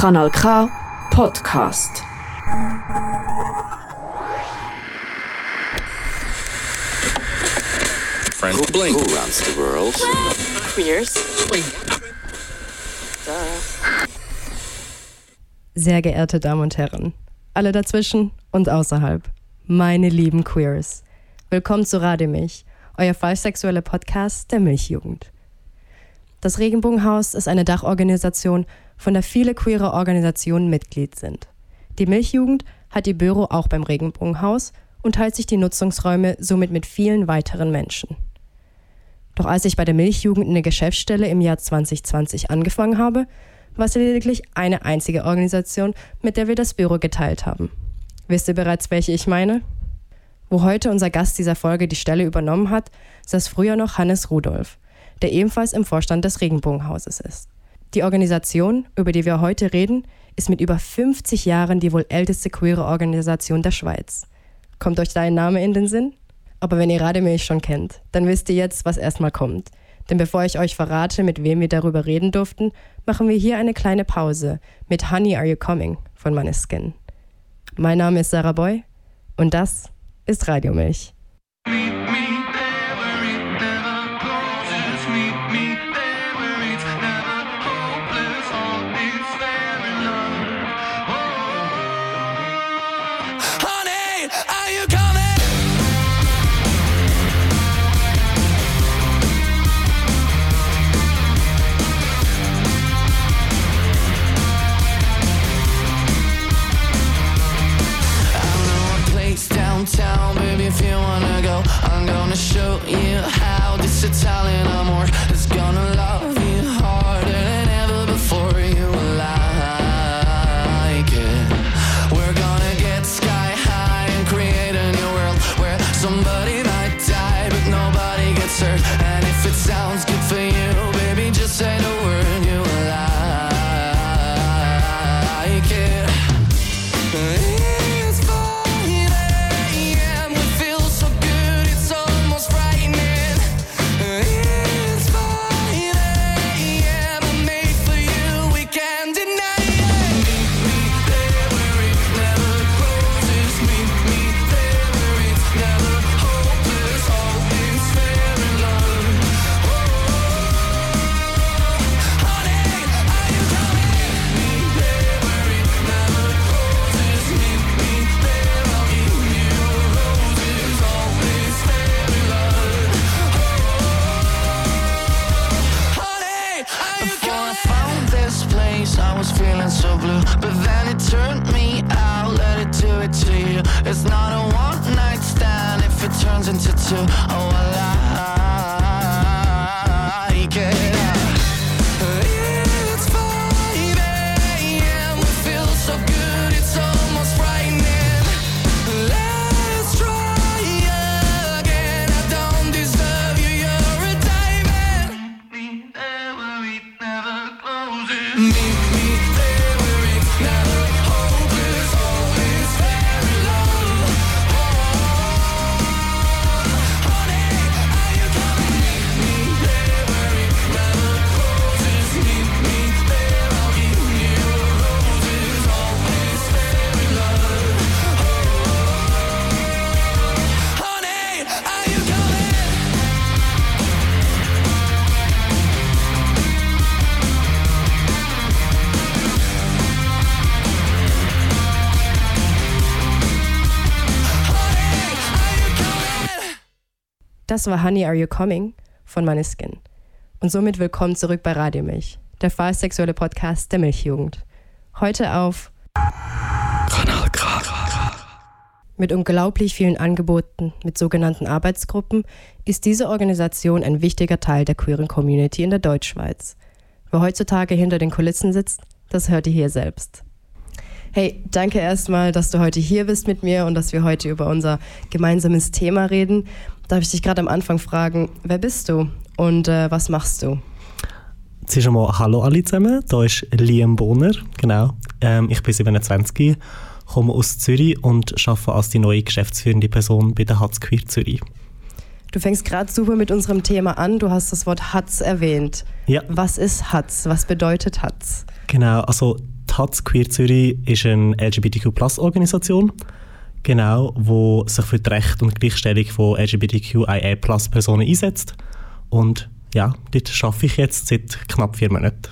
Kanal K Podcast. Friend. Who, blink. Who runs the world? Queers. Sehr geehrte Damen und Herren, alle dazwischen und außerhalb, meine lieben Queers, willkommen zu Rade mich, euer fallsexuelle Podcast der Milchjugend. Das Regenbogenhaus ist eine Dachorganisation, von der viele queere Organisationen Mitglied sind. Die Milchjugend hat ihr Büro auch beim Regenbogenhaus und teilt sich die Nutzungsräume somit mit vielen weiteren Menschen. Doch als ich bei der Milchjugend in der Geschäftsstelle im Jahr 2020 angefangen habe, war es lediglich eine einzige Organisation, mit der wir das Büro geteilt haben. Wisst ihr bereits, welche ich meine? Wo heute unser Gast dieser Folge die Stelle übernommen hat, saß früher noch Hannes Rudolf, der ebenfalls im Vorstand des Regenbogenhauses ist. Die Organisation, über die wir heute reden, ist mit über 50 Jahren die wohl älteste queere Organisation der Schweiz. Kommt euch da ein Name in den Sinn? Aber wenn ihr Rademilch schon kennt, dann wisst ihr jetzt, was erstmal kommt. Denn bevor ich euch verrate, mit wem wir darüber reden durften, machen wir hier eine kleine Pause mit Honey Are You Coming von Maneskin. Mein Name ist Sarah Boy und das ist Radiomilch. to Das war Honey Are You Coming von Maneskin. Und somit willkommen zurück bei Radio Milch, der fallsexuelle Podcast der Milchjugend. Heute auf Kanal. Mit unglaublich vielen Angeboten mit sogenannten Arbeitsgruppen ist diese Organisation ein wichtiger Teil der queeren Community in der Deutschschweiz. Wer heutzutage hinter den Kulissen sitzt, das hört ihr hier selbst. Hey, danke erstmal, dass du heute hier bist mit mir und dass wir heute über unser gemeinsames Thema reden. Darf ich dich gerade am Anfang fragen, wer bist du und äh, was machst du? Zuerst einmal Hallo alle zusammen, da ist Liam Bohner, genau. Ähm, ich bin 27, komme aus Zürich und arbeite als die neue geschäftsführende Person bei der Hatz Queer Zürich. Du fängst gerade super mit unserem Thema an. Du hast das Wort Hatz erwähnt. Ja. Was ist Hatz? Was bedeutet Hatz? Genau, also Hatz Queer Zürich ist eine LGBTQ-Plus-Organisation, genau, wo sich für die Rechte und Gleichstellung von LGBTQIA-Plus-Personen einsetzt. Und ja, dort arbeite ich jetzt seit knapp vier Monaten.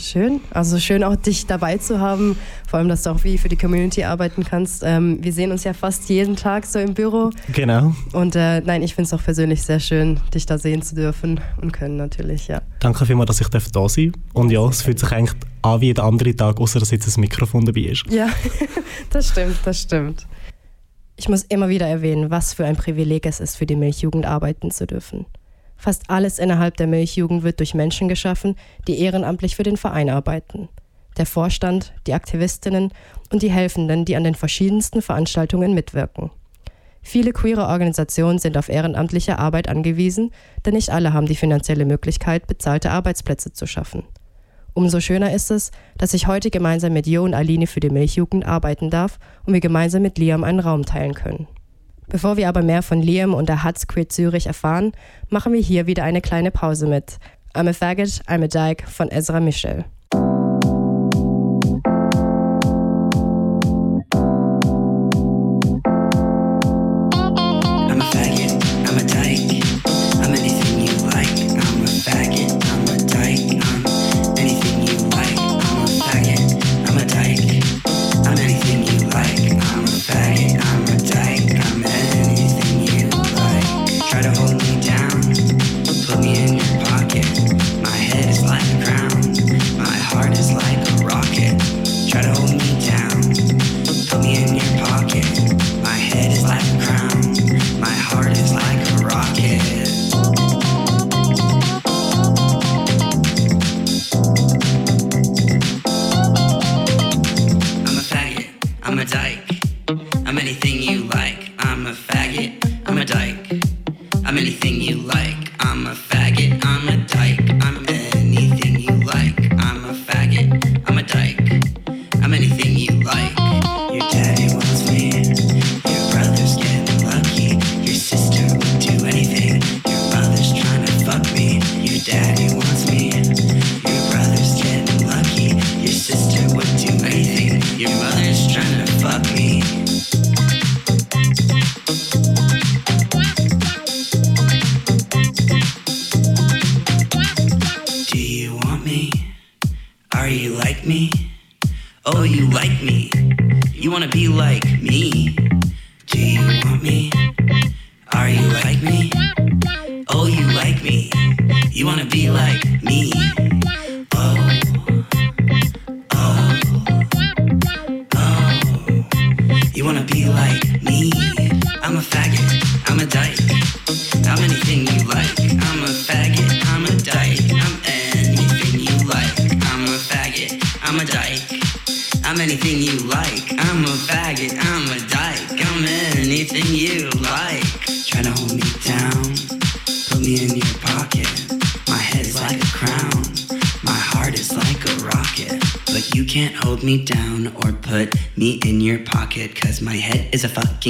Schön, also schön auch dich dabei zu haben, vor allem, dass du auch wie für die Community arbeiten kannst. Ähm, wir sehen uns ja fast jeden Tag so im Büro Genau. und äh, nein, ich finde es auch persönlich sehr schön, dich da sehen zu dürfen und können natürlich, ja. Danke vielmals, dass ich da sein darf. Und ja, es fühlt sich eigentlich an wie jeder andere Tag, außer dass jetzt ein Mikrofon dabei ist. Ja, das stimmt, das stimmt. Ich muss immer wieder erwähnen, was für ein Privileg es ist, für die Milchjugend arbeiten zu dürfen. Fast alles innerhalb der Milchjugend wird durch Menschen geschaffen, die ehrenamtlich für den Verein arbeiten. Der Vorstand, die Aktivistinnen und die Helfenden, die an den verschiedensten Veranstaltungen mitwirken. Viele queere Organisationen sind auf ehrenamtliche Arbeit angewiesen, denn nicht alle haben die finanzielle Möglichkeit, bezahlte Arbeitsplätze zu schaffen. Umso schöner ist es, dass ich heute gemeinsam mit Jo und Aline für die Milchjugend arbeiten darf und wir gemeinsam mit Liam einen Raum teilen können. Bevor wir aber mehr von Liam und der Hutz Queer Zürich erfahren, machen wir hier wieder eine kleine Pause mit I'm a Faggot, I'm a Dyke von Ezra Michel.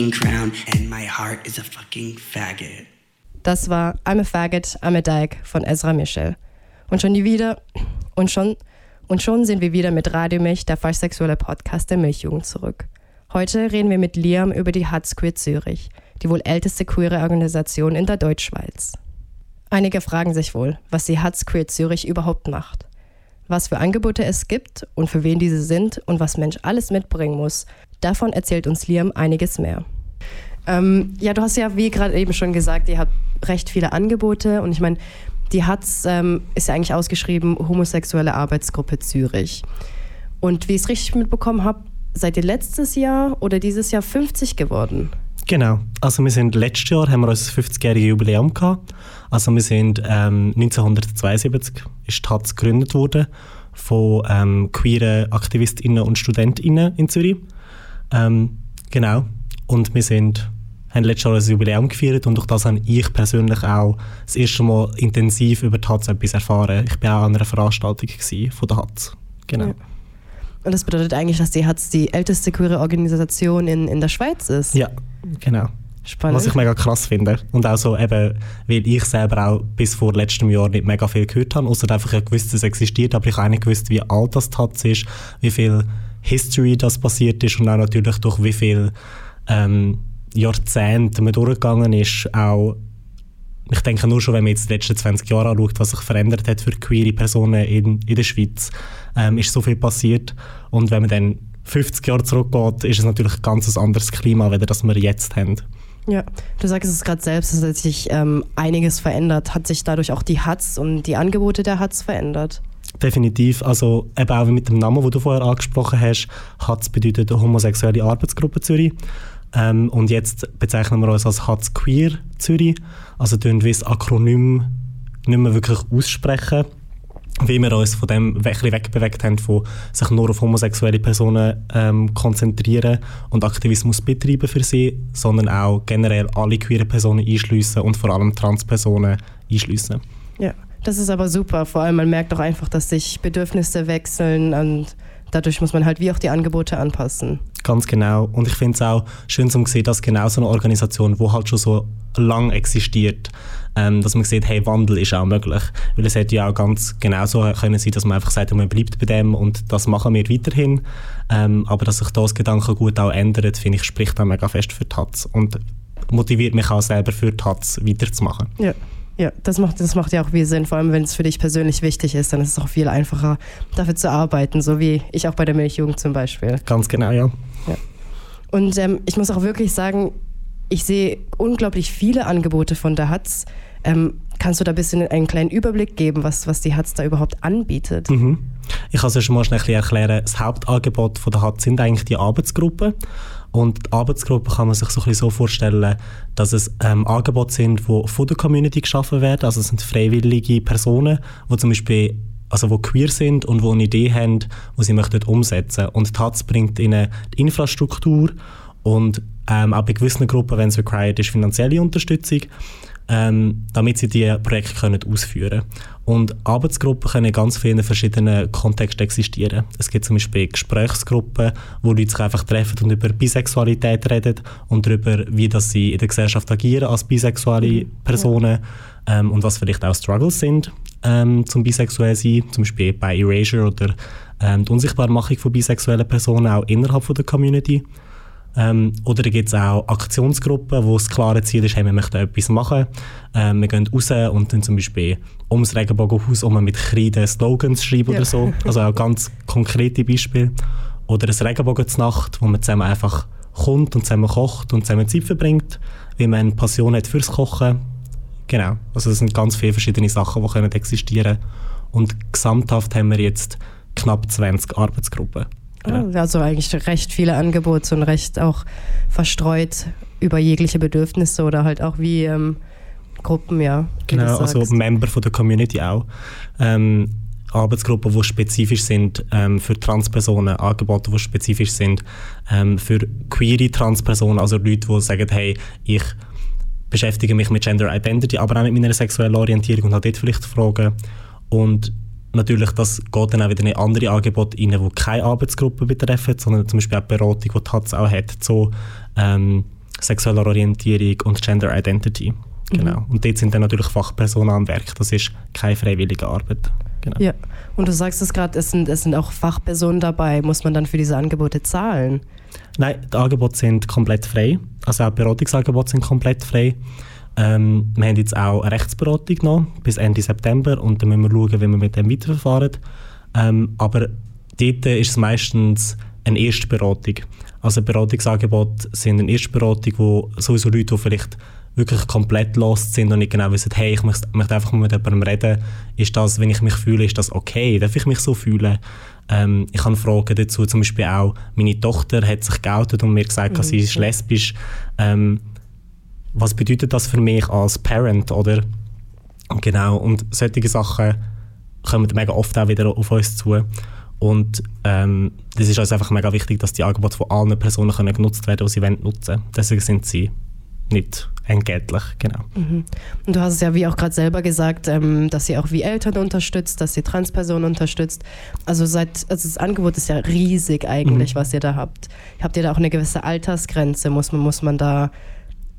Fucking crown and my heart is a fucking faggot. Das war I'm a Faggot, I'm a Dyke von Ezra Michel. Und schon wieder und schon und schon sind wir wieder mit Radio Milch, der fallsexuelle Podcast der Milchjugend zurück. Heute reden wir mit Liam über die Hutz Queer Zürich, die wohl älteste queere Organisation in der Deutschschweiz. Einige fragen sich wohl, was die Hutz Queer Zürich überhaupt macht. Was für Angebote es gibt und für wen diese sind und was Mensch alles mitbringen muss, davon erzählt uns Liam einiges mehr. Ähm, ja, du hast ja, wie gerade eben schon gesagt, ihr habt recht viele Angebote und ich meine, die HATZ ähm, ist ja eigentlich ausgeschrieben Homosexuelle Arbeitsgruppe Zürich. Und wie ich es richtig mitbekommen habe, seid ihr letztes Jahr oder dieses Jahr 50 geworden? Genau. Also wir sind letztes Jahr haben wir unser 50-jähriges Jubiläum gehabt. Also wir sind ähm, 1972 ist die HATZ gegründet worden von ähm, queeren Aktivistinnen und Studentinnen in Zürich. Ähm, genau. Und wir sind haben letztes Jahr ein Jubiläum gefeiert und durch das habe ich persönlich auch das erste Mal intensiv über die HATZ etwas erfahren. Ich war auch an einer Veranstaltung von der HATZ. Genau. Ja. Und das bedeutet eigentlich, dass die HATZ die älteste queere Organisation in, in der Schweiz ist? Ja, genau. Spannend. Was ich mega krass finde. Und auch so eben, weil ich selber auch bis vor letztem Jahr nicht mega viel gehört habe, außer einfach ich gewusst, dass es existiert, aber ich habe auch nicht gewusst, wie alt das Taz ist, wie viel History das passiert ist und auch natürlich durch wie viel ähm, Jahrzehnte man durchgegangen ist, auch ich denke nur schon, wenn man jetzt die letzten 20 Jahre anschaut, was sich verändert hat für queere Personen in, in der Schweiz, ähm, ist so viel passiert. Und wenn man dann 50 Jahre zurückgeht, ist es natürlich ein ganz anderes Klima, als das wir jetzt haben. Ja, du sagst es gerade selbst, hat sich ähm, einiges verändert. Hat sich dadurch auch die HATS und die Angebote der HATS verändert? Definitiv. Also eben auch mit dem Namen, den du vorher angesprochen hast, HATS bedeutet Homosexuelle Arbeitsgruppe Zürich. Ähm, und jetzt bezeichnen wir uns als HATS Queer Zürich. Also tun wir das Akronym nicht mehr wirklich aussprechen, wie wir uns von dem ein wegbewegt haben, von sich nur auf homosexuelle Personen ähm, konzentrieren und Aktivismus betreiben für sie, sondern auch generell alle queere Personen einschliessen und vor allem Transpersonen einschliessen. Ja, das ist aber super. Vor allem, man merkt auch einfach, dass sich Bedürfnisse wechseln und dadurch muss man halt wie auch die Angebote anpassen. Ganz genau. Und ich finde es auch schön zu sehen, dass genau so eine Organisation, die halt schon so lang existiert, ähm, dass man sieht, hey, Wandel ist auch möglich. Weil es hätte ja auch ganz genauso können sein, dass man einfach sagt, man bleibt bei dem und das machen wir weiterhin. Ähm, aber dass sich das Gedankengut auch ändert, finde ich, spricht auch mega fest für Taz und motiviert mich auch selber für Taz weiterzumachen. Ja. Ja, das macht, das macht ja auch viel Sinn. Vor allem, wenn es für dich persönlich wichtig ist, dann ist es auch viel einfacher, dafür zu arbeiten, so wie ich auch bei der Milchjugend zum Beispiel. Ganz genau, ja. Ja. Und ähm, ich muss auch wirklich sagen, ich sehe unglaublich viele Angebote von der HATZ. Ähm, kannst du da ein bisschen einen kleinen Überblick geben, was, was die HATZ da überhaupt anbietet? Mhm. Ich kann es ja schon mal schnell erklären. Das Hauptangebot von der HATZ sind eigentlich die Arbeitsgruppen. Und die Arbeitsgruppen kann man sich so, ein bisschen so vorstellen, dass es ähm, Angebote sind, die von der Community geschaffen werden. Also es sind freiwillige Personen, die zum Beispiel also wo queer sind und wo eine Idee haben, die sie möchten umsetzen. Und TAZ bringt ihnen die Infrastruktur und ähm, auch bei gewissen Gruppen, wenn es required ist, finanzielle Unterstützung ähm, damit sie diese Projekte können ausführen können. Und Arbeitsgruppen können in ganz vielen verschiedenen Kontexten existieren. Es gibt zum Beispiel Gesprächsgruppen, wo Leute sich einfach treffen und über Bisexualität reden und darüber, wie das sie in der Gesellschaft agieren als bisexuelle Personen ja. ähm, und was vielleicht auch Struggles sind ähm, zum bisexuell sein, zum Beispiel bei Erasure oder ähm, die Unsichtbarmachung von bisexuellen Personen auch innerhalb von der Community. Ähm, oder gibt es auch Aktionsgruppen, wo das klare Ziel ist, hey, wir möchten etwas machen. Ähm, wir gehen raus und dann zum Beispiel ums Regenbogenhaus um mit Kreide Slogans schreiben ja. oder so. Also auch ganz konkrete Beispiele. Oder eine Regenbogen-Nacht, wo man zusammen einfach kommt und zusammen kocht und zusammen Zeit verbringt, wie man eine Passion hat fürs Kochen. Genau, also es sind ganz viele verschiedene Sachen, die können existieren Und gesamthaft haben wir jetzt knapp 20 Arbeitsgruppen. Ja. Also eigentlich recht viele Angebote und recht auch verstreut über jegliche Bedürfnisse oder halt auch wie ähm, Gruppen, ja. Genau, also Member von der Community auch. Ähm, Arbeitsgruppen, die spezifisch sind ähm, für Transpersonen, Angebote, die spezifisch sind ähm, für queere Transpersonen, also Leute, die sagen, hey, ich beschäftige mich mit Gender Identity, aber auch mit meiner sexuellen Orientierung und habe dort vielleicht Fragen. Und natürlich, das geht dann auch wieder in andere Angebote rein, die keine Arbeitsgruppe betreffen, sondern zum Beispiel auch die Beratung, die TATS auch hat, so ähm, sexuelle Orientierung und Gender Identity. Genau. Mhm. Und dort sind dann natürlich Fachpersonen am Werk. Das ist keine freiwillige Arbeit. Genau. Ja, und du sagst es gerade, es sind, es sind auch Fachpersonen dabei. Muss man dann für diese Angebote zahlen? Nein, die Angebote sind komplett frei. Also auch Beratungsangebote sind komplett frei. Ähm, wir haben jetzt auch eine Rechtsberatung noch bis Ende September und dann müssen wir schauen, wie wir mit dem weiterverfahren. Ähm, aber dort ist es meistens eine Erstberatung. Also Beratungsangebote sind eine Erstberatung, wo sowieso Leute, die vielleicht wirklich komplett lost sind und nicht genau wissen, hey, ich möchte, möchte einfach mal mit jemandem reden. Ist das, wenn ich mich fühle, ist das okay? Darf ich mich so fühlen? Ähm, ich habe Fragen dazu, zum Beispiel auch, meine Tochter hat sich geoutet und mir gesagt, mhm. sie ist lesbisch. Ähm, was bedeutet das für mich als Parent, oder? Genau, und solche Sachen kommen mega oft auch wieder auf uns zu. Und ähm, das ist uns einfach mega wichtig, dass die Angebote von allen Personen können genutzt werden, die sie wollen nutzen Deswegen sind sie nicht entgeltlich, genau. Mhm. Und du hast es ja wie auch gerade selber gesagt, ähm, dass sie auch wie Eltern unterstützt, dass sie Transpersonen unterstützt. Also, seit, also das Angebot ist ja riesig eigentlich, mhm. was ihr da habt. Habt ihr da auch eine gewisse Altersgrenze? Muss man, muss man da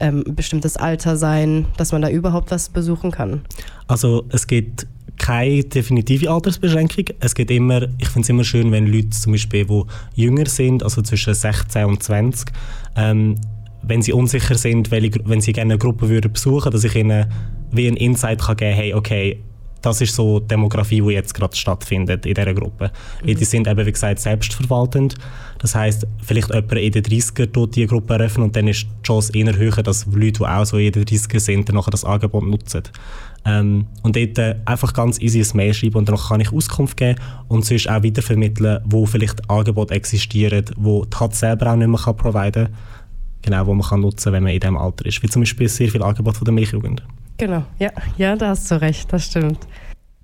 ähm, ein bestimmtes Alter sein, dass man da überhaupt was besuchen kann? Also es gibt keine definitive Altersbeschränkung. Es geht immer, ich finde es immer schön, wenn Leute zum Beispiel, die jünger sind, also zwischen 16 und 20, ähm, wenn sie unsicher sind, welche, wenn sie gerne eine Gruppe würden besuchen, dass ich ihnen wie ein Insight kann geben, hey, okay, das ist so die Demografie, die jetzt gerade stattfindet in dieser Gruppe. Mhm. Die sind eben, wie gesagt, selbstverwaltend. Das heißt, vielleicht jemand in den 30er tut die Gruppe eröffnen und dann ist die Chance eher höher, dass Leute, die auch so in den 30er sind, dann nachher das Angebot nutzen. Ähm, und dort äh, einfach ganz easy ein Mail schreiben und dann kann ich Auskunft geben und sonst auch weitervermitteln, wo vielleicht Angebote existieren, wo die HAT selber auch nicht mehr kann providen kann. Genau, wo man kann nutzen wenn man in diesem Alter ist. Wie zum Beispiel sehr viele Angebote von der Milchjugend. Genau, ja, ja, da hast du recht, das stimmt.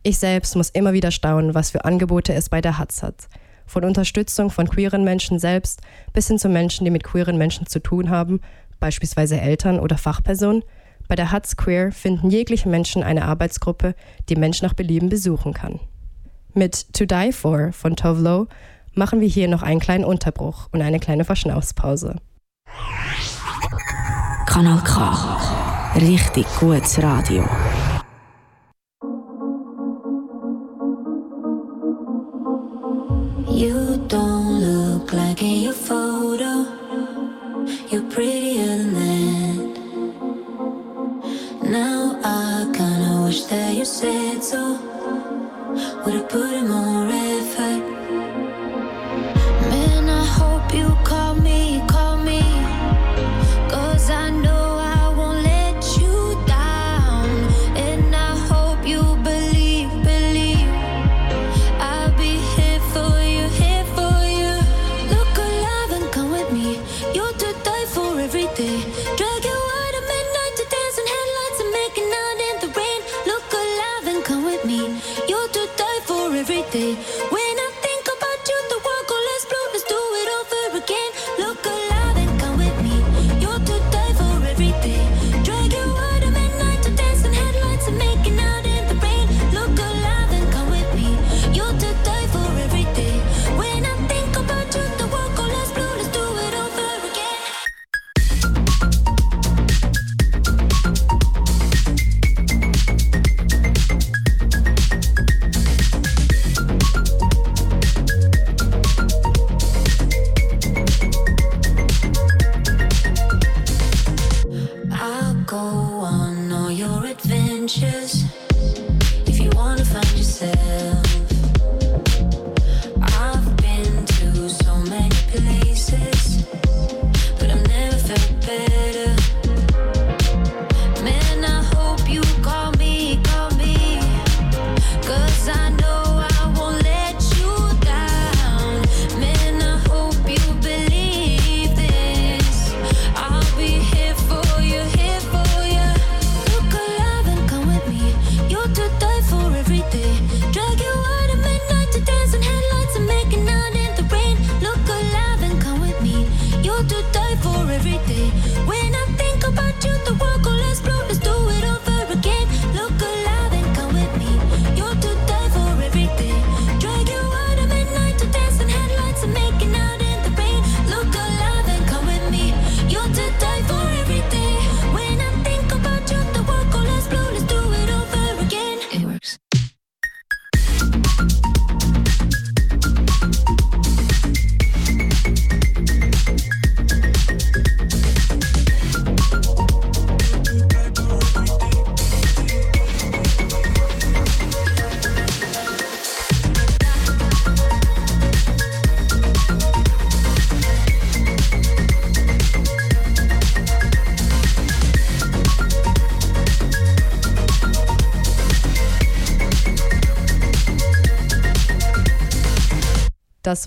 Ich selbst muss immer wieder staunen, was für Angebote es bei der HATZ hat. Von Unterstützung von queeren Menschen selbst bis hin zu Menschen, die mit queeren Menschen zu tun haben, beispielsweise Eltern oder Fachpersonen. Bei der HATZ Queer finden jegliche Menschen eine Arbeitsgruppe, die Mensch nach Belieben besuchen kann. Mit To Die For von Tovlo machen wir hier noch einen kleinen Unterbruch und eine kleine Verschnaufspause. Kanal K. Richtig gutes Radio. You don't look like in your photo. You're prettier than that. Now I kinda wish that you said so. Would've put in more effort.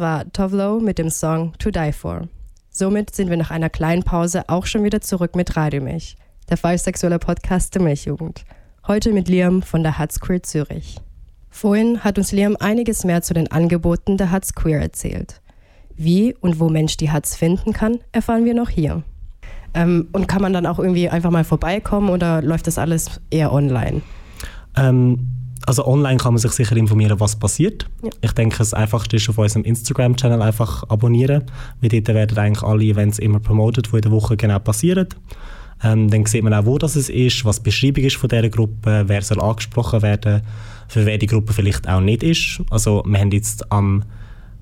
Das war Tovlo mit dem Song To Die For. Somit sind wir nach einer kleinen Pause auch schon wieder zurück mit Radio Milch, der falschsexuelle Podcast der Milchjugend. Heute mit Liam von der Hatz Queer Zürich. Vorhin hat uns Liam einiges mehr zu den Angeboten der Hatz Queer erzählt. Wie und wo Mensch die Hatz finden kann, erfahren wir noch hier. Ähm, und kann man dann auch irgendwie einfach mal vorbeikommen oder läuft das alles eher online? Ähm, also online kann man sich sicher informieren, was passiert. Ja. Ich denke, das Einfachste ist auf unserem Instagram-Channel einfach abonnieren, weil dort werden eigentlich alle Events immer promotet, die in der Woche genau passieren. Ähm, dann sieht man auch, wo das ist, was die Beschreibung ist von dieser Gruppe, wer soll angesprochen werden, für wer die Gruppe vielleicht auch nicht ist. Also wir haben jetzt am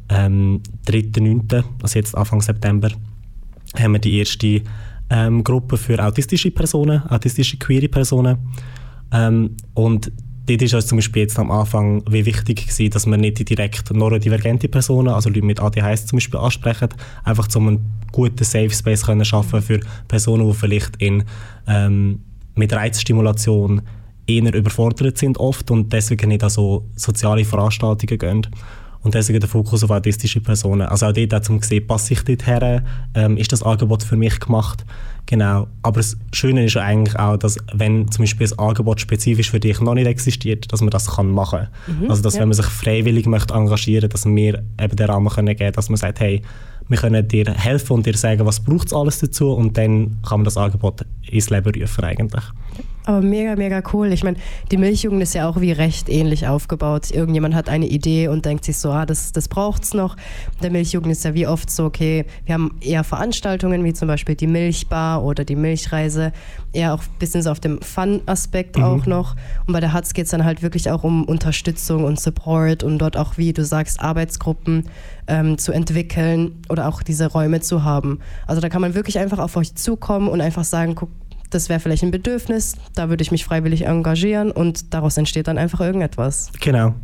ähm, 3.9., also jetzt Anfang September, haben wir die erste ähm, Gruppe für autistische Personen, autistische queere Personen. Ähm, und dort ist uns zum Beispiel jetzt am Anfang wie wichtig gewesen, dass wir nicht die direkt neurodivergente Personen, also Leute mit ADHS zum Beispiel ansprechen, einfach um einen guten Safe Space können schaffen für Personen, die vielleicht in, ähm, mit Reizstimulation eher überfordert sind oft und deswegen nicht so soziale Veranstaltungen gehen. Und deswegen der Fokus auf autistische Personen. Also auch dort, um zu sehen, passe ich dort her, ähm, ist das Angebot für mich gemacht. Genau. Aber das Schöne ist ja eigentlich auch, dass wenn zum Beispiel ein Angebot spezifisch für dich noch nicht existiert, dass man das kann machen kann. also dass ja. wenn man sich freiwillig möchte engagieren, dass wir eben den Rahmen können geben, dass man sagt, hey, wir können dir helfen und dir sagen, was braucht es alles dazu und dann kann man das Angebot ins Leben rufen eigentlich. Aber mega, mega cool. Ich meine, die Milchjugend ist ja auch wie recht ähnlich aufgebaut. Irgendjemand hat eine Idee und denkt sich so, ah, das, das braucht's noch. Der Milchjugend ist ja wie oft so, okay, wir haben eher Veranstaltungen wie zum Beispiel die Milchbar oder die Milchreise, eher auch ein bisschen so auf dem Fun-Aspekt auch noch. Und bei der Hatz geht's dann halt wirklich auch um Unterstützung und Support und dort auch, wie du sagst, Arbeitsgruppen ähm, zu entwickeln oder auch diese Räume zu haben. Also da kann man wirklich einfach auf euch zukommen und einfach sagen, guck, das wäre vielleicht ein Bedürfnis, da würde ich mich freiwillig engagieren und daraus entsteht dann einfach irgendetwas. Genau.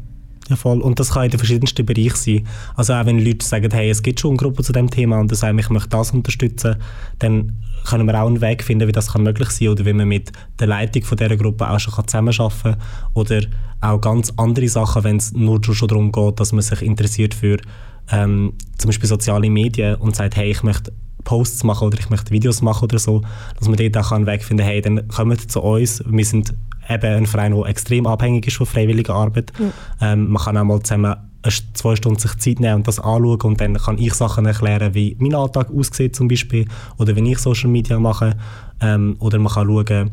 Ja, voll. Und das kann in den verschiedensten Bereichen sein. Also auch wenn Leute sagen, hey, es gibt schon eine Gruppe zu dem Thema und sagen, ich möchte das unterstützen, dann können wir auch einen Weg finden, wie das kann möglich sein oder wie man mit der Leitung von dieser Gruppe auch schon kann zusammenarbeiten kann oder auch ganz andere Sachen, wenn es nur schon darum geht, dass man sich interessiert für ähm, zum Beispiel soziale Medien und sagt, hey, ich möchte Posts machen oder ich möchte Videos machen oder so, dass man dort auch einen Weg finden kann, hey, dann kommt zu uns, wir sind eben ein Verein, der extrem abhängig ist von freiwilliger Arbeit. Ähm, man kann auch mal zusammen zwei Stunden sich Zeit nehmen und das anschauen und dann kann ich Sachen erklären, wie mein Alltag aussieht zum Beispiel oder wenn ich Social Media mache. Ähm, oder man kann schauen,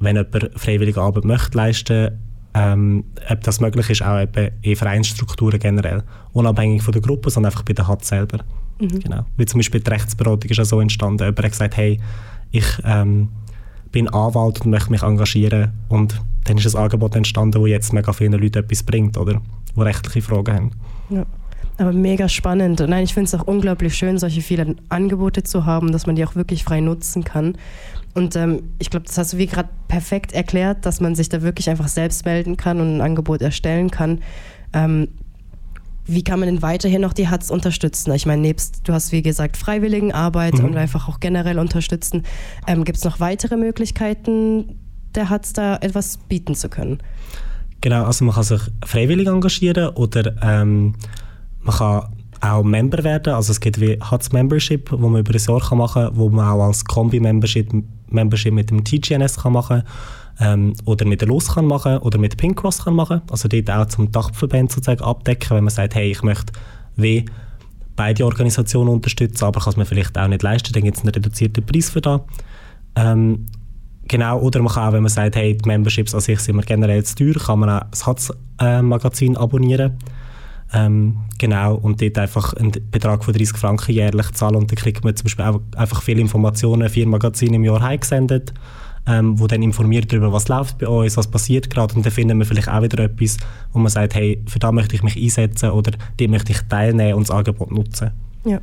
wenn jemand freiwillige Arbeit möchte leisten, ähm, ob das möglich ist, auch eben in Vereinsstrukturen generell. Unabhängig von der Gruppe, sondern einfach bei der HAT selber. Genau. Wie zum Beispiel die Rechtsberatung ist auch so entstanden. Jemand hat gesagt, hey, ich ähm, bin Anwalt und möchte mich engagieren und dann ist ein Angebot entstanden, wo jetzt mega vielen Leuten etwas bringt, oder? Wo rechtliche Fragen haben. Ja. Aber mega spannend. Und nein, ich finde es auch unglaublich schön, solche vielen Angebote zu haben, dass man die auch wirklich frei nutzen kann. Und ähm, ich glaube, das hast du wie gerade perfekt erklärt, dass man sich da wirklich einfach selbst melden kann und ein Angebot erstellen kann. Ähm, wie kann man denn weiterhin noch die HATS unterstützen? Ich meine, nebst, du hast wie gesagt Freiwilligenarbeit und einfach auch generell unterstützen. Ähm, Gibt es noch weitere Möglichkeiten, der HATS da etwas bieten zu können? Genau, also man kann sich freiwillig engagieren oder ähm, man kann auch Member werden. Also es gibt wie HATS Membership, wo man über ein Jahr kann machen kann, wo man auch als Kombi-Membership Membership mit dem TGNS kann machen ähm, oder mit der LOS kann machen oder mit Pink Cross kann machen. Also dort auch zum Dachverband sozusagen abdecken, wenn man sagt, hey, ich möchte wie beide Organisationen unterstützen, aber kann es mir vielleicht auch nicht leisten, dann gibt es einen reduzierten Preis für das. Ähm, Genau, oder man kann auch, wenn man sagt, hey, die Memberships an sich sind mir generell zu teuer, kann man auch das HATS-Magazin abonnieren. Ähm, genau, und dort einfach einen Betrag von 30 Franken jährlich zahlen und dann kriegt man zum Beispiel auch einfach viele Informationen, vier Magazine im Jahr heimgesendet, ähm, wo dann informiert darüber, was läuft bei uns, was passiert gerade und dann finden wir vielleicht auch wieder etwas, wo man sagt, hey, für da möchte ich mich einsetzen oder dem möchte ich teilnehmen und das Angebot nutzen. Ja.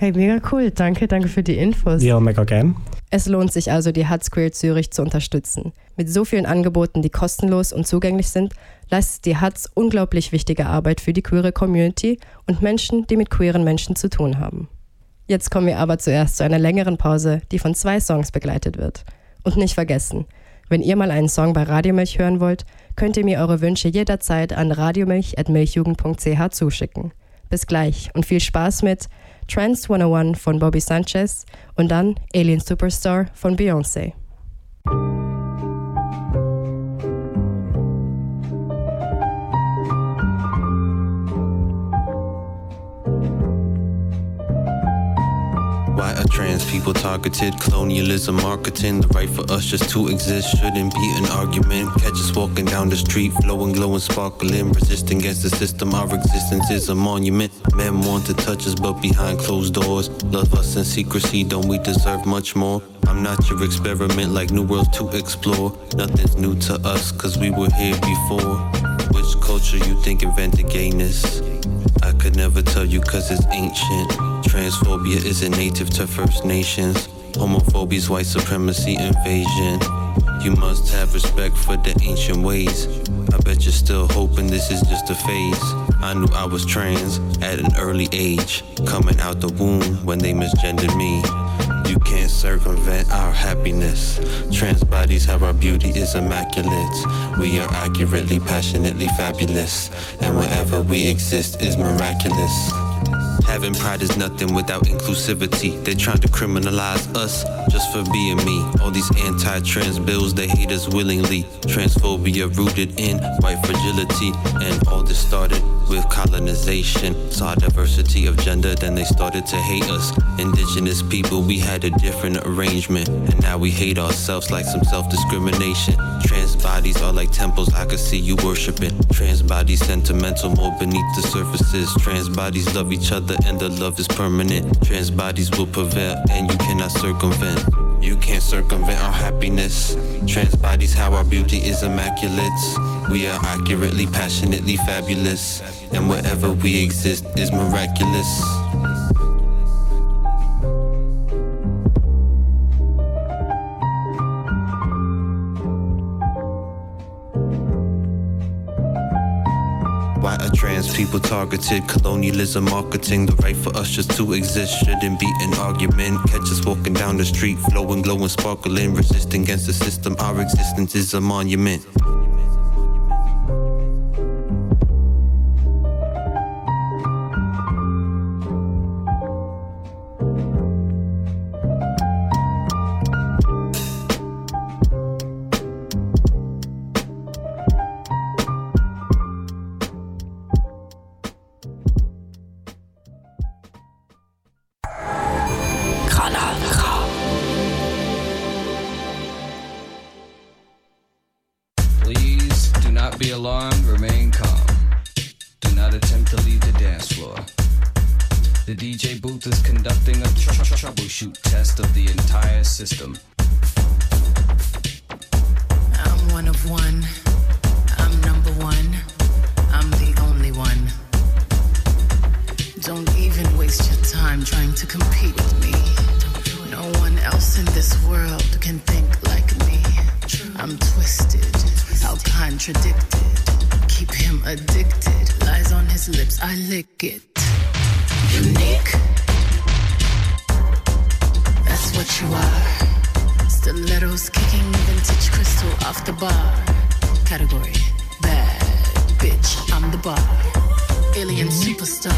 Hey, mega cool. Danke, danke für die Infos. Ja, mega gern. Es lohnt sich also, die Hutz Queer Zürich zu unterstützen. Mit so vielen Angeboten, die kostenlos und zugänglich sind, leistet die Hutz unglaublich wichtige Arbeit für die queere Community und Menschen, die mit queeren Menschen zu tun haben. Jetzt kommen wir aber zuerst zu einer längeren Pause, die von zwei Songs begleitet wird. Und nicht vergessen, wenn ihr mal einen Song bei Radiomilch hören wollt, könnt ihr mir eure Wünsche jederzeit an radiomilch.milchjugend.ch zuschicken. Bis gleich und viel Spaß mit Trans 101 von Bobby Sanchez und dann Alien Superstar von Beyoncé. Why are trans people targeted? Colonialism marketing, the right for us just to exist shouldn't be an argument. Catch us walking down the street, flowing, glowing, sparkling, resisting against the system. Our existence is a monument. Men want to touch us, but behind closed doors, love us in secrecy. Don't we deserve much more? I'm not your experiment, like new worlds to explore. Nothing's new to us, cause we were here before. Which culture you think invented gayness? I could never tell you cause it's ancient. Transphobia isn't native to First Nations. Homophobia's white supremacy invasion. You must have respect for the ancient ways. I bet you're still hoping this is just a phase. I knew I was trans at an early age, coming out the womb when they misgendered me. You can't circumvent our happiness. Trans bodies have our beauty is immaculate. We are accurately, passionately fabulous. And wherever we exist is miraculous. Having pride is nothing without inclusivity. They're trying to criminalize us just for being me. All these anti trans bills, they hate us willingly. Transphobia rooted in white fragility. And all this started with colonization. Saw diversity of gender, then they started to hate us. Indigenous people, we had a different arrangement. And now we hate ourselves like some self discrimination. Trans bodies are like temples I could see you worshiping. Trans bodies sentimental, more beneath the surfaces. Trans bodies love each other and the love is permanent. Trans bodies will prevail and you cannot circumvent. You can't circumvent our happiness. Trans bodies, how our beauty is immaculate. We are accurately, passionately fabulous. And wherever we exist is miraculous. People targeted? Colonialism marketing, the right for us just to exist shouldn't be an argument. Catch us walking down the street, flowing, glowing, sparkling, resisting against the system. Our existence is a monument. Time trying to compete with me. No one else in this world can think like me. I'm twisted, how contradicted. Keep him addicted. Lies on his lips, I lick it. Unique. That's what you are. Stilettos kicking vintage crystal off the bar. Category bad bitch. I'm the bar. Alien superstar.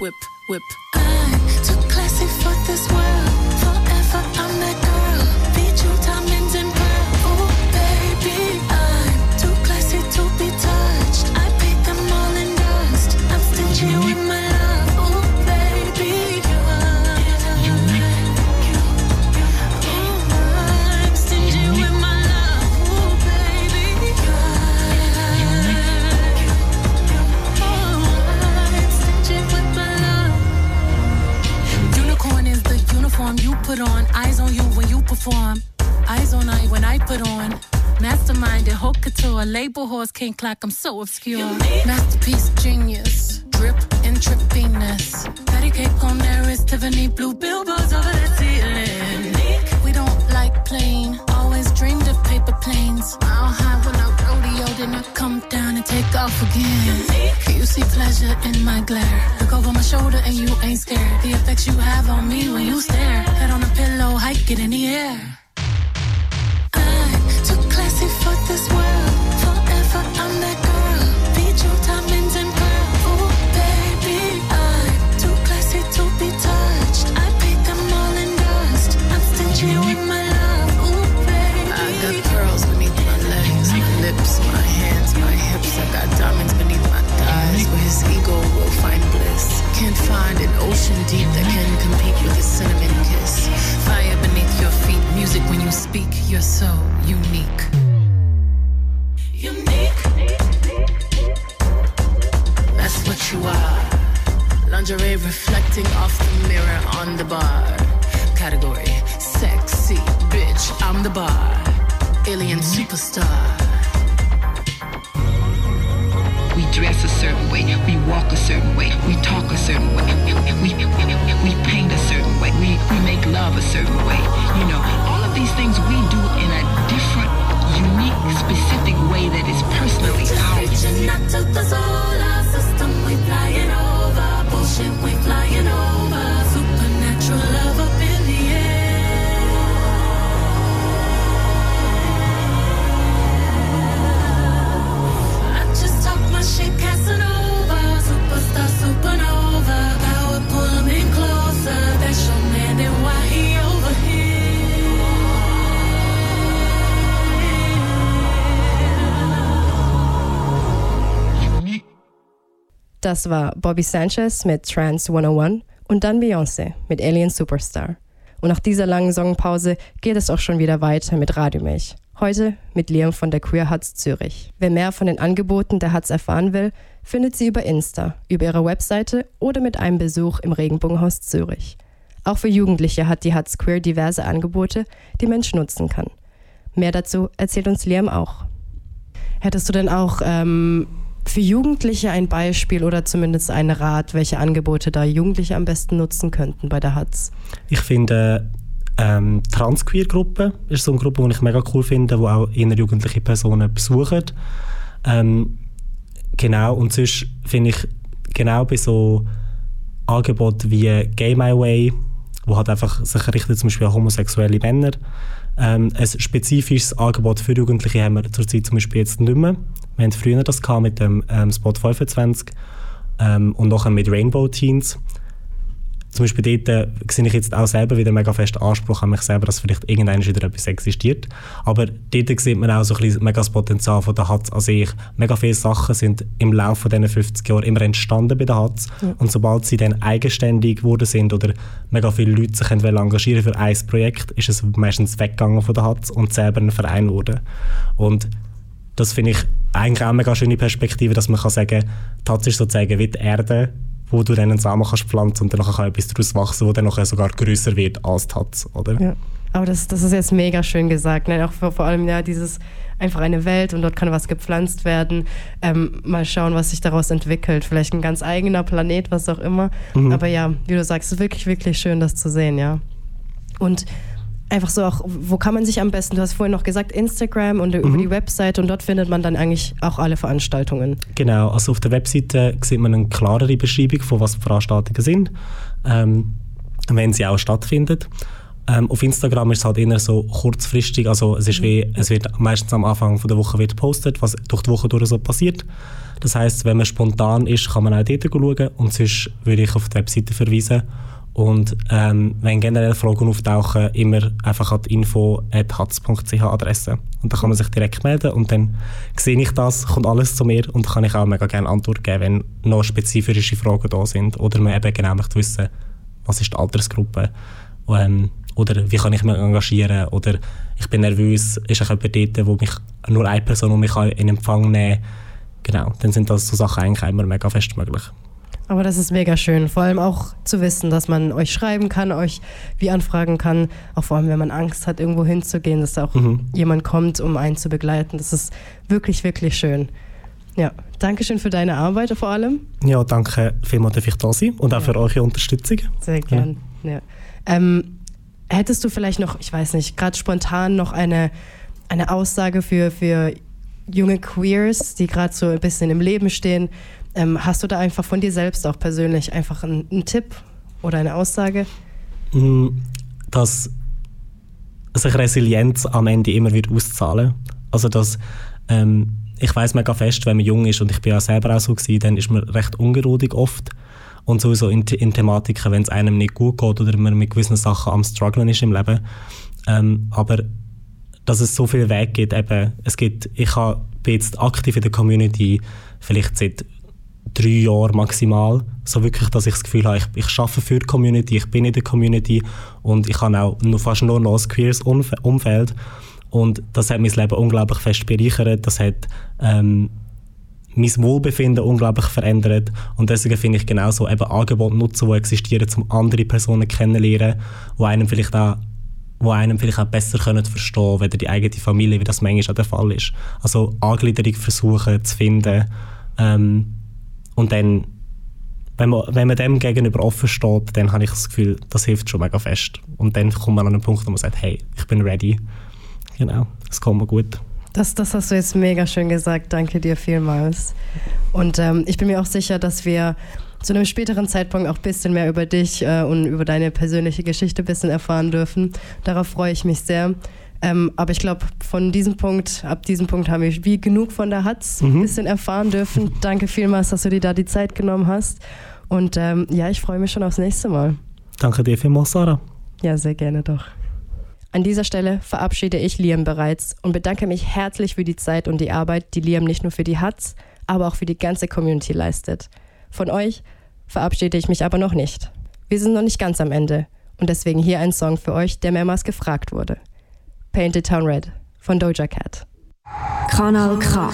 Whip, whip. I'm too classy for this world. Forever I'm that put on. Eyes on you when you perform. Eyes on I when I put on. Mastermind and haute couture. Label horse king clock. I'm so obscure. Masterpiece genius. Drip and trippiness. Patty cake on there is Tiffany blue billboards over the ceiling. We don't like plain. Always dreamed of paper planes. Mile high when I rodeo, then I down take off again. You see pleasure in my glare. Look over my shoulder and you ain't scared. The effects you have on me when you stare. Head on a pillow, hike it in the air. I'm too classy for this world. Ego will find bliss. Can't find an ocean deep that can compete with a cinnamon kiss. Fire beneath your feet, music when you speak, you're so unique. Unique? That's what you are. Lingerie reflecting off the mirror on the bar. Category sexy bitch, I'm the bar. Alien superstar dress a certain way, we walk a certain way, we talk a certain way, we, we, paint a certain way, we, we make love a certain way. You know, all of these things we do in a different, unique, specific way that is personally ours. Reaching out to the solar system, we flying over. Bullshit, we flying over. Das war Bobby Sanchez mit Trans 101 und dann Beyoncé mit Alien Superstar. Und nach dieser langen Songpause geht es auch schon wieder weiter mit Radiomilch. Heute mit Liam von der Queer Huts Zürich. Wer mehr von den Angeboten der Huts erfahren will, findet sie über Insta, über ihre Webseite oder mit einem Besuch im Regenbogenhaus Zürich. Auch für Jugendliche hat die Huts Queer diverse Angebote, die Mensch nutzen kann. Mehr dazu erzählt uns Liam auch. Hättest du denn auch ähm, für Jugendliche ein Beispiel oder zumindest einen Rat, welche Angebote da Jugendliche am besten nutzen könnten bei der HATS? Ich finde, ähm, Transqueer-Gruppe ist so eine Gruppe, die ich mega cool finde, wo auch eher jugendliche Personen besuchen. Ähm, genau, und sonst finde ich genau bei so Angeboten wie Gay My Way, wo halt einfach sich richtet zum Beispiel an homosexuelle Männer. Ähm, ein spezifisches Angebot für Jugendliche haben wir zurzeit zum Beispiel jetzt nicht mehr. Wir hatten früher das mit dem ähm, Spot 25 ähm, und nachher mit Rainbow Teens. Zum Beispiel dort äh, sehe ich jetzt auch selber wieder mega fest Anspruch an mich selber, dass vielleicht irgendwann wieder etwas existiert. Aber dort sieht man auch so ein bisschen mega das Potenzial von der HATS an sich. Mega viele Sachen sind im Laufe dieser 50 Jahre immer entstanden bei der HATS. Ja. Und sobald sie dann eigenständig geworden sind oder mega viele Leute sich engagieren für ein Projekt, ist es meistens weggegangen von der HATS und selber ein Verein geworden. Und das finde ich eigentlich auch eine mega schöne Perspektive, dass man kann sagen, die HATS ist sozusagen wie die Erde, wo du dann einen Samen kannst pflanzen und dann kann etwas daraus wachsen, wo dann nachher sogar größer wird als die HATS, oder? Ja. Aber das, das ist jetzt mega schön gesagt. Ne? Auch vor, vor allem ja dieses einfach eine Welt und dort kann was gepflanzt werden. Ähm, mal schauen, was sich daraus entwickelt. Vielleicht ein ganz eigener Planet, was auch immer. Mhm. Aber ja, wie du sagst, es ist wirklich, wirklich schön, das zu sehen, ja. Und einfach so auch, wo kann man sich am besten, du hast vorhin noch gesagt, Instagram und über Mhm. die Webseite und dort findet man dann eigentlich auch alle Veranstaltungen. Genau, also auf der Webseite sieht man eine klarere Beschreibung von was Veranstaltungen sind, ähm, wenn sie auch stattfinden. Ähm, auf Instagram ist es halt eher so kurzfristig, also es ist wie, es wird meistens am Anfang von der Woche wird gepostet, was durch die Woche durch so passiert. Das heißt, wenn man spontan ist, kann man auch dort schauen und sonst würde ich auf die Webseite verweisen. Und ähm, wenn generell Fragen auftauchen, immer einfach an info.hatz.ch Adresse. Und da kann man sich direkt melden und dann sehe ich das, kommt alles zu mir und kann ich auch mega gerne Antwort geben, wenn noch spezifische Fragen da sind oder man eben genau möchte wissen, was ist die Altersgruppe ähm, oder wie kann ich mich engagieren oder ich bin nervös, ist jemand dort, wo mich nur eine Person, die mich in Empfang nehmen. Genau, dann sind das so Sachen eigentlich immer mega fest möglich. Aber das ist mega schön. Vor allem auch zu wissen, dass man euch schreiben kann, euch wie anfragen kann. Auch vor allem, wenn man Angst hat, irgendwo hinzugehen, dass da auch Mhm. jemand kommt, um einen zu begleiten. Das ist wirklich, wirklich schön. Ja, Dankeschön für deine Arbeit vor allem. Ja, danke vielmals, dass ich da sein und auch für eure Unterstützung. Sehr gern. Ja. Ähm, hättest du vielleicht noch, ich weiß nicht, gerade spontan noch eine, eine Aussage für, für junge Queers, die gerade so ein bisschen im Leben stehen? Ähm, hast du da einfach von dir selbst auch persönlich einfach einen, einen Tipp oder eine Aussage? Mm, dass sich Resilienz am Ende immer wird auszahlen. Also dass ähm, ich weiß mega fest, wenn man jung ist und ich bin ja selber auch so gewesen, dann ist man recht ungeduldig oft und sowieso in, in Thematiken, wenn es einem nicht gut geht oder man mit gewissen Sachen am strugglen ist im Leben. Ähm, aber dass es so viel Weg gibt, eben, es gibt, ich hab, bin jetzt aktiv in der Community, vielleicht seit drei Jahren maximal, so wirklich, dass ich das Gefühl habe, ich, ich arbeite für die Community, ich bin in der Community und ich habe auch nur, fast nur noch ein queeres Umf- Umfeld Und das hat mein Leben unglaublich fest bereichert. Das hat ähm, mein Wohlbefinden unglaublich verändert. Und deswegen finde ich genauso eben Angebote nutzen, die existieren, um andere Personen kennenzulernen, die einem vielleicht auch wo einem vielleicht auch besser können verstehen können, die eigene Familie, wie das manchmal auch der Fall ist. Also Angliederung versuchen zu finden ähm, und dann, wenn man, wenn man dem gegenüber offen steht, dann habe ich das Gefühl, das hilft schon mega fest. Und dann kommt man an einen Punkt, wo man sagt, hey, ich bin ready. Genau, das kommt mir gut. Das, das hast du jetzt mega schön gesagt. Danke dir vielmals. Und ähm, ich bin mir auch sicher, dass wir zu einem späteren Zeitpunkt auch ein bisschen mehr über dich äh, und über deine persönliche Geschichte ein bisschen erfahren dürfen. Darauf freue ich mich sehr. Ähm, aber ich glaube, von diesem Punkt, ab diesem Punkt haben wir wie genug von der Hatz ein bisschen erfahren dürfen. Danke vielmals, dass du dir da die Zeit genommen hast. Und ähm, ja, ich freue mich schon aufs nächste Mal. Danke dir vielmals, Sarah. Ja, sehr gerne doch. An dieser Stelle verabschiede ich Liam bereits und bedanke mich herzlich für die Zeit und die Arbeit, die Liam nicht nur für die Hatz, aber auch für die ganze Community leistet. Von euch verabschiede ich mich aber noch nicht. Wir sind noch nicht ganz am Ende und deswegen hier ein Song für euch, der mehrmals gefragt wurde. Painted Town Red von Doja Cat. Kanal K.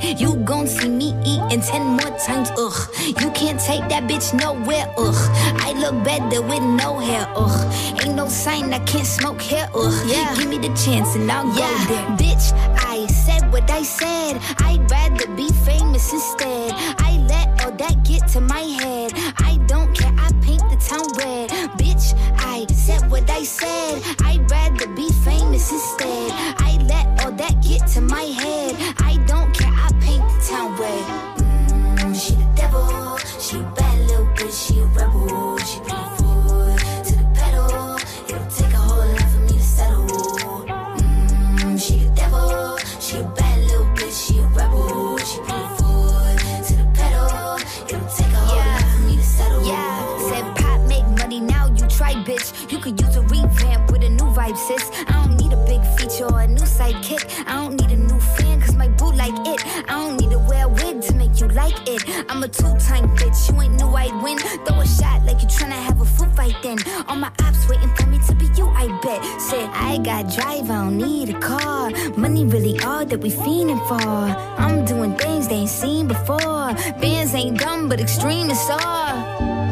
You gon' see me eating ten more times, ugh. You can't take that bitch nowhere, ugh. I look better with no hair, ugh. Ain't no sign I can't smoke here, ugh. Yeah. Give me the chance and I'll go there. Bitch, I said what I said. I'd rather be famous instead. I let all that get to my head. I don't care, I paint the town red. Bitch, I said what I said. I'd rather be famous instead. I let all that get to my head. I don't town red. Mm, she the devil, she a bad little bitch, she a rebel. She put her foot to the pedal. It'll take a whole lot for me to settle. Mm, she the devil, she a bad little bitch, she a rebel. She put her foot to the pedal. It'll take a whole lot for me to settle. Yeah, said pop make money now. You try, bitch. You could use a revamp with a new vibe, sis. I don't need a big feature or a new sidekick. I don't I'm a two-time bitch, you ain't knew I'd win. Throw a shot like you tryna have a foot fight then. All my ops waiting for me to be you, I bet. Said I got drive, I don't need a car. Money really all that we fiending for. I'm doing things they ain't seen before. Bands ain't dumb, but extreme is all.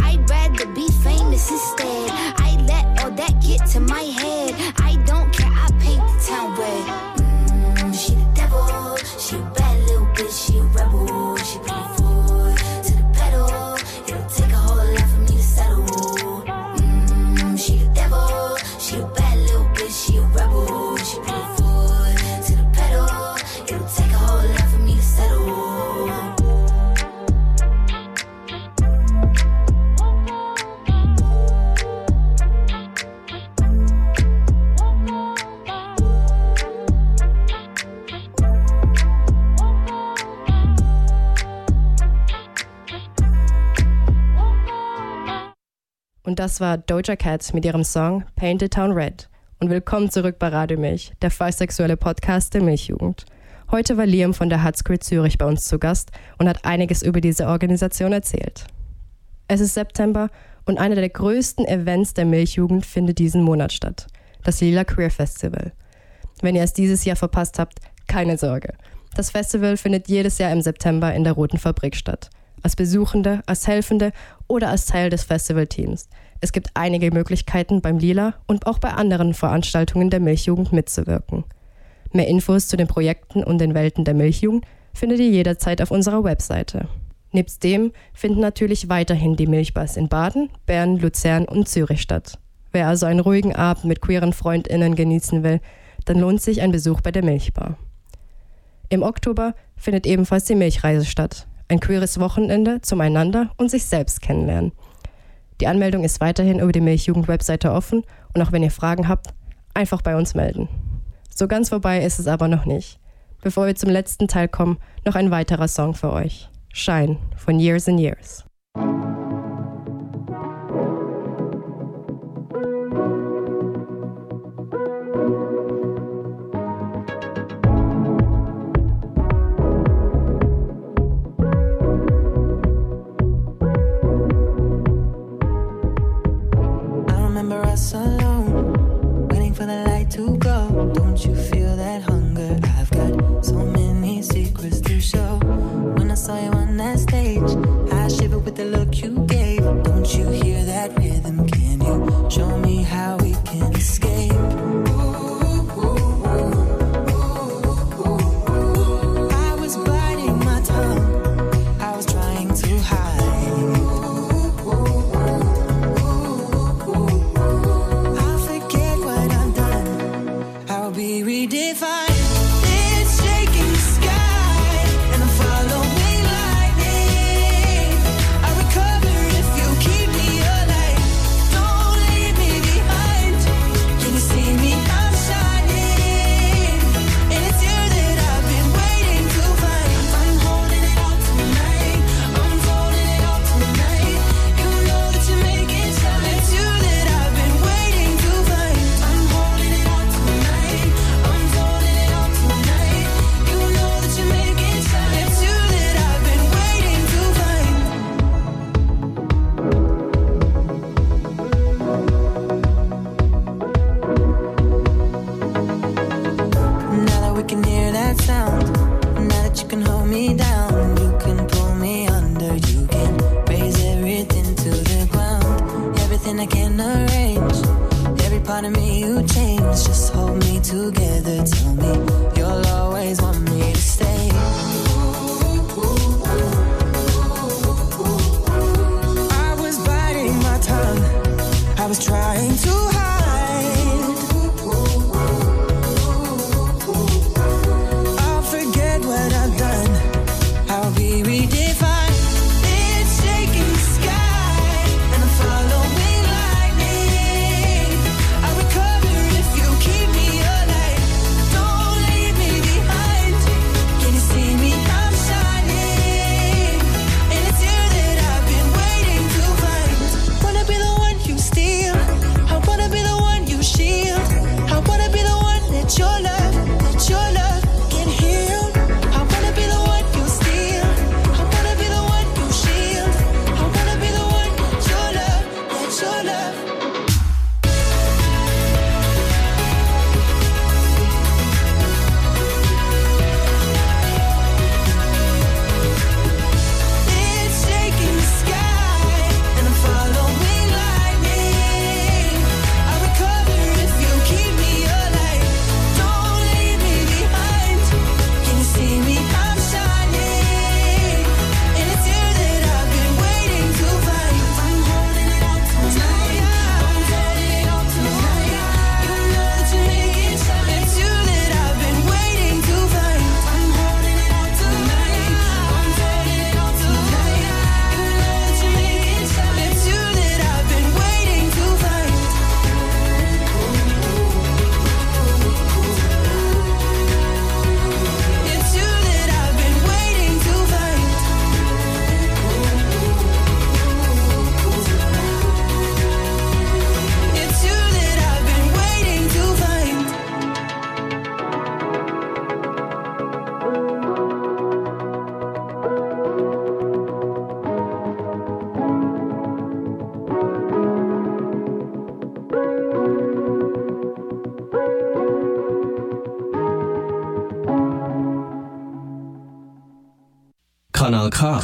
Das war Doja Cat mit ihrem Song Paint the Town Red. Und willkommen zurück bei Radio Milch, der fallsexuelle Podcast der Milchjugend. Heute war Liam von der Hutzcrew Zürich bei uns zu Gast und hat einiges über diese Organisation erzählt. Es ist September und einer der größten Events der Milchjugend findet diesen Monat statt. Das Lila Queer Festival. Wenn ihr es dieses Jahr verpasst habt, keine Sorge. Das Festival findet jedes Jahr im September in der Roten Fabrik statt. Als Besuchende, als Helfende oder als Teil des Festivalteams. Es gibt einige Möglichkeiten beim Lila und auch bei anderen Veranstaltungen der Milchjugend mitzuwirken. Mehr Infos zu den Projekten und den Welten der Milchjugend findet ihr jederzeit auf unserer Webseite. Nebst dem finden natürlich weiterhin die Milchbars in Baden, Bern, Luzern und Zürich statt. Wer also einen ruhigen Abend mit queeren FreundInnen genießen will, dann lohnt sich ein Besuch bei der Milchbar. Im Oktober findet ebenfalls die Milchreise statt. Ein queeres Wochenende zum Einander und sich selbst kennenlernen. Die Anmeldung ist weiterhin über die Milchjugend-Webseite offen und auch wenn ihr Fragen habt, einfach bei uns melden. So ganz vorbei ist es aber noch nicht. Bevor wir zum letzten Teil kommen, noch ein weiterer Song für euch. Shine von Years and Years.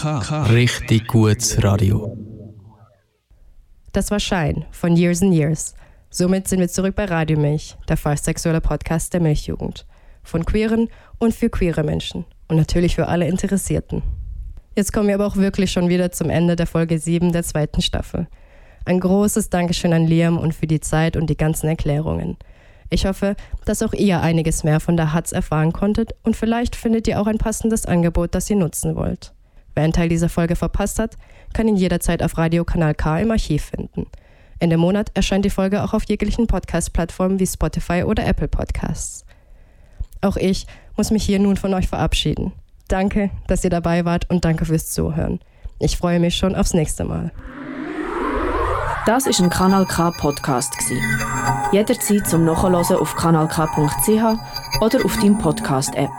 Richtig gutes Radio. Das war Shine von Years and Years. Somit sind wir zurück bei Radio Milch, der fast sexuelle Podcast der Milchjugend. Von queeren und für queere Menschen. Und natürlich für alle Interessierten. Jetzt kommen wir aber auch wirklich schon wieder zum Ende der Folge 7 der zweiten Staffel. Ein großes Dankeschön an Liam und für die Zeit und die ganzen Erklärungen. Ich hoffe, dass auch ihr einiges mehr von der Hatz erfahren konntet und vielleicht findet ihr auch ein passendes Angebot, das ihr nutzen wollt. Wer einen Teil dieser Folge verpasst hat, kann ihn jederzeit auf Radio Kanal K im Archiv finden. Ende Monat erscheint die Folge auch auf jeglichen Podcast-Plattformen wie Spotify oder Apple Podcasts. Auch ich muss mich hier nun von euch verabschieden. Danke, dass ihr dabei wart und danke fürs Zuhören. Ich freue mich schon aufs nächste Mal. Das ist ein Kanal K Podcast. Jederzeit zum Nachhören auf kanalk.ch oder auf deinem Podcast App.